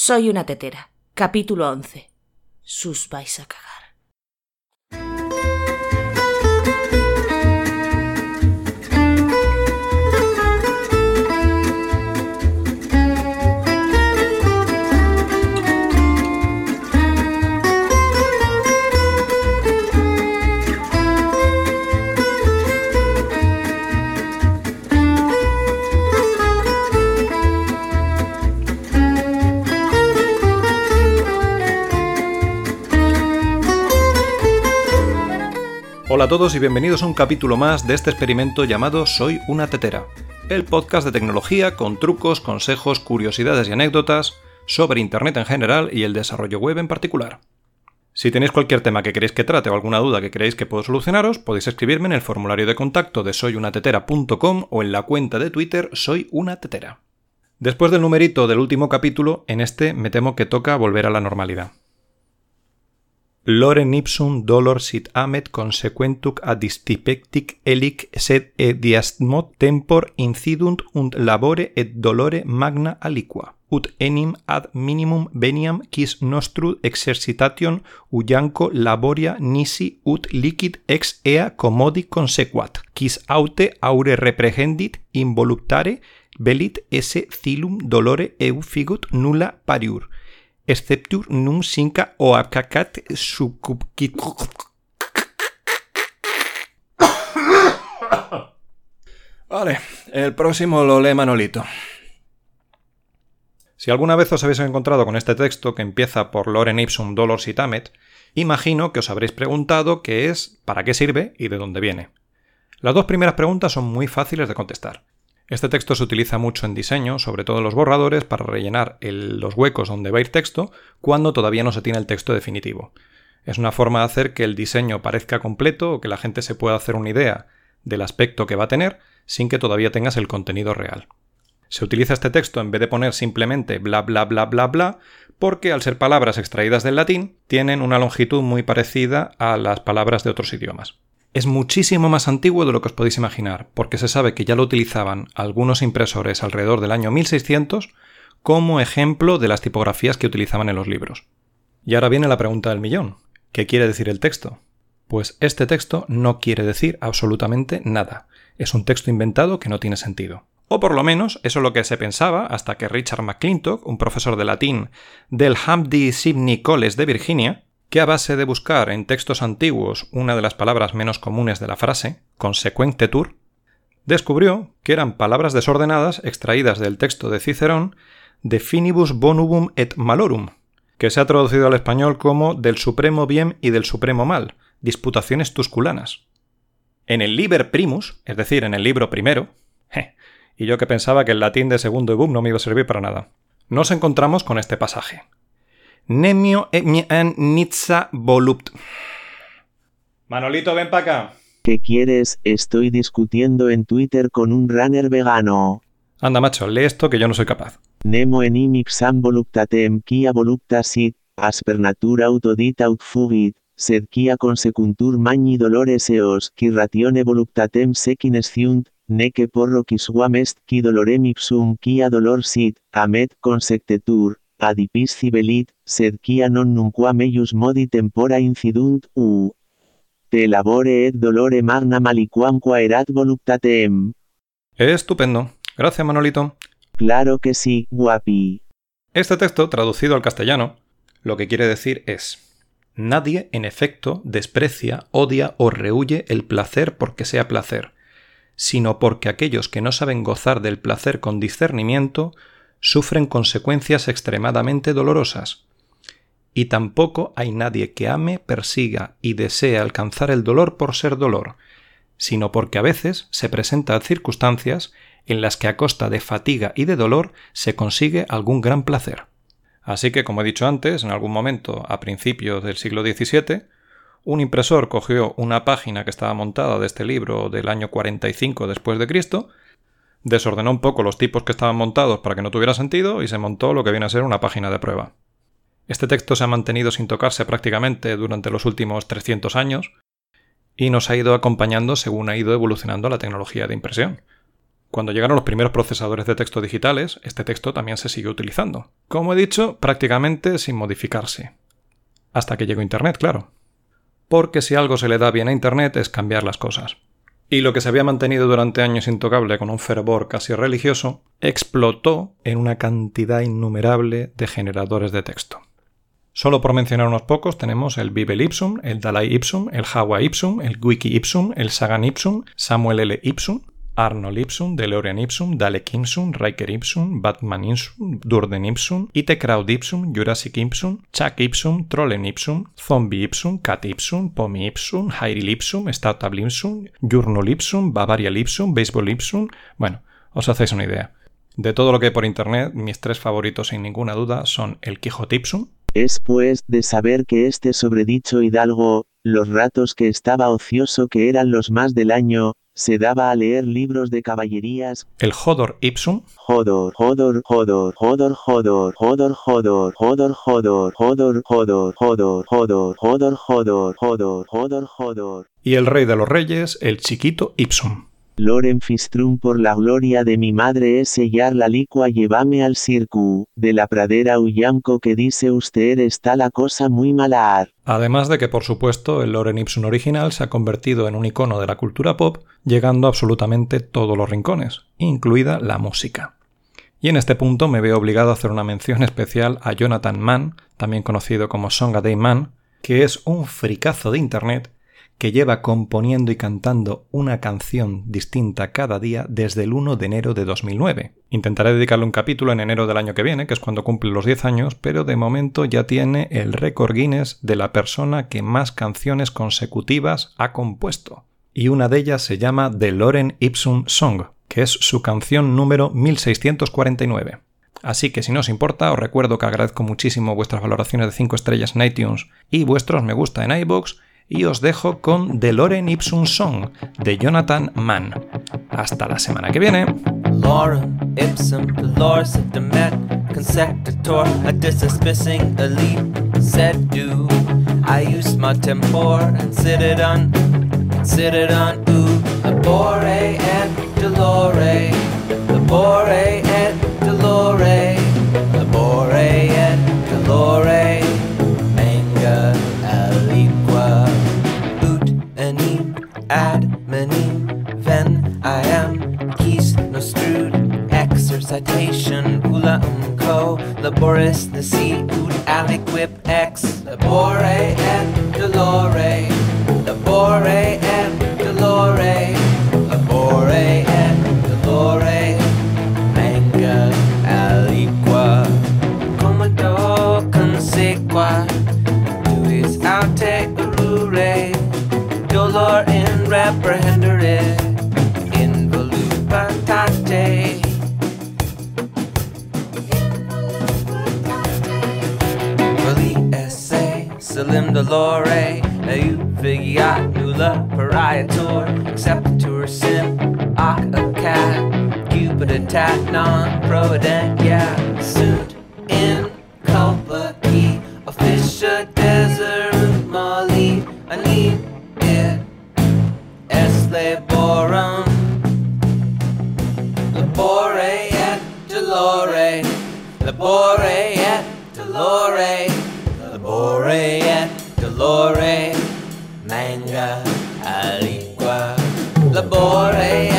Soy una tetera. Capítulo 11. Sus vais a cagar. Hola a todos y bienvenidos a un capítulo más de este experimento llamado Soy una tetera, el podcast de tecnología con trucos, consejos, curiosidades y anécdotas sobre Internet en general y el desarrollo web en particular. Si tenéis cualquier tema que queréis que trate o alguna duda que queréis que puedo solucionaros, podéis escribirme en el formulario de contacto de soyunatetera.com o en la cuenta de Twitter Soy una tetera. Después del numerito del último capítulo, en este me temo que toca volver a la normalidad. Lorem ipsum dolor sit amet consequentuc ad distipectic elic sed e diastmot tempor incidunt und labore et dolore magna aliqua. Ut enim ad minimum veniam quis nostru exercitation uianco laboria nisi ut licit ex ea commodi consequat quis aute aure reprehendit involuctare velit esse cilum dolore eu figut nulla pariur. Exceptur num sinca o acacat sucubquit. Vale, el próximo lo lee Manolito. Si alguna vez os habéis encontrado con este texto que empieza por Loren ipsum dolor sitamet, imagino que os habréis preguntado qué es, para qué sirve y de dónde viene. Las dos primeras preguntas son muy fáciles de contestar. Este texto se utiliza mucho en diseño, sobre todo en los borradores, para rellenar los huecos donde va a ir texto cuando todavía no se tiene el texto definitivo. Es una forma de hacer que el diseño parezca completo o que la gente se pueda hacer una idea del aspecto que va a tener sin que todavía tengas el contenido real. Se utiliza este texto en vez de poner simplemente bla bla bla bla bla porque al ser palabras extraídas del latín tienen una longitud muy parecida a las palabras de otros idiomas es muchísimo más antiguo de lo que os podéis imaginar, porque se sabe que ya lo utilizaban algunos impresores alrededor del año 1600 como ejemplo de las tipografías que utilizaban en los libros. Y ahora viene la pregunta del millón. ¿Qué quiere decir el texto? Pues este texto no quiere decir absolutamente nada. Es un texto inventado que no tiene sentido. O por lo menos eso es lo que se pensaba hasta que Richard McClintock, un profesor de latín del Hamdi Sibney College de Virginia, que a base de buscar en textos antiguos una de las palabras menos comunes de la frase, consequentetur, descubrió que eran palabras desordenadas extraídas del texto de Cicerón de finibus bonubum et malorum, que se ha traducido al español como del supremo bien y del supremo mal, disputaciones tusculanas. En el Liber Primus, es decir, en el libro primero, y yo que pensaba que el latín de segundo boom no me iba a servir para nada, nos encontramos con este pasaje. Nemio en nitsa volupt. Manolito, ven para acá. ¿Qué quieres? Estoy discutiendo en Twitter con un runner vegano. Anda, macho, lee esto que yo no soy capaz. Nemo enim ipsam voluptatem quia voluptas sit, asper natura autodit aut fugit, sed quia consecuntur magni dolores eos, qui ratione voluptatem sequinesciunt, neque porro quisuam est qui dolorem ipsum quia dolor sit, amet consectetur, adipis cibelit, sed quia non nunquam meius modi tempora incidunt, u. Te labore et dolore magna maliquam quaerat voluptatem. Estupendo. Gracias, Manolito. Claro que sí, guapi. Este texto, traducido al castellano, lo que quiere decir es Nadie, en efecto, desprecia, odia o rehuye el placer porque sea placer, sino porque aquellos que no saben gozar del placer con discernimiento sufren consecuencias extremadamente dolorosas. Y tampoco hay nadie que ame, persiga y desee alcanzar el dolor por ser dolor, sino porque a veces se presentan circunstancias en las que a costa de fatiga y de dolor se consigue algún gran placer. Así que, como he dicho antes, en algún momento, a principios del siglo XVII, un impresor cogió una página que estaba montada de este libro del año 45 después de Cristo desordenó un poco los tipos que estaban montados para que no tuviera sentido y se montó lo que viene a ser una página de prueba. Este texto se ha mantenido sin tocarse prácticamente durante los últimos 300 años y nos ha ido acompañando según ha ido evolucionando la tecnología de impresión. Cuando llegaron los primeros procesadores de texto digitales, este texto también se siguió utilizando. Como he dicho, prácticamente sin modificarse. Hasta que llegó Internet, claro. Porque si algo se le da bien a Internet es cambiar las cosas. Y lo que se había mantenido durante años intocable con un fervor casi religioso, explotó en una cantidad innumerable de generadores de texto. Solo por mencionar unos pocos tenemos el Bibel Ipsum, el Dalai Ipsum, el Hawa Ipsum, el Wiki Ipsum, el Sagan Ipsum, Samuel L. Ipsum, Arnold Ipsum, DeLorean Ipsum, Dalek Ipsum, Riker Ipsum, Batman Ipsum, Durden Ipsum, IT Crowd Ipsum, Jurassic Ipsum, Chuck Ipsum, Trollen Ipsum, Zombie Ipsum, Cat Ipsum, Pomi Ipsum, Hyril Ipsum, Startup Ipsum, Journal Ipsum, Bavaria Ipsum, Baseball Ipsum. Bueno, os hacéis una idea. De todo lo que hay por internet, mis tres favoritos sin ninguna duda son el Quijote Ipsum, es pues de saber que este sobredicho hidalgo, los ratos que estaba ocioso que eran los más del año, se daba a leer libros de caballerías. El Hodor Ipsum. Hodor, Hodor, Hodor, Hodor, Hodor, Hodor, Hodor, Hodor, Hodor, Hodor, Hodor, Hodor, Hodor, Hodor, Hodor, Hodor, Hodor, Hodor. Y el rey de los reyes, el chiquito Ipsum. Loren Fistrum por la gloria de mi madre es sellar la licua llévame al circu, de la pradera Ullamco que dice usted está la cosa muy malar. Además de que por supuesto el Loren Ipsum original se ha convertido en un icono de la cultura pop, llegando a absolutamente todos los rincones, incluida la música. Y en este punto me veo obligado a hacer una mención especial a Jonathan Mann, también conocido como Song a Day Man, que es un fricazo de internet que lleva componiendo y cantando una canción distinta cada día desde el 1 de enero de 2009. Intentaré dedicarle un capítulo en enero del año que viene, que es cuando cumple los 10 años, pero de momento ya tiene el récord Guinness de la persona que más canciones consecutivas ha compuesto. Y una de ellas se llama The Loren Ipsum Song, que es su canción número 1649. Así que si no os importa, os recuerdo que agradezco muchísimo vuestras valoraciones de 5 estrellas en iTunes y vuestros me gusta en iBox y os dejo con The Loren Ipsum Song de Jonathan Mann. Hasta la semana que viene. Exercitation, ula umco, laboris nisi, ut aliquip ex, labore and dolore, labore and Salim Delore, Ayub Vigiat Nula Pariator, Acceptor Sim, Ak a Cat, Cupid Attack, Non Provident, yeah, Suit in aliqua labore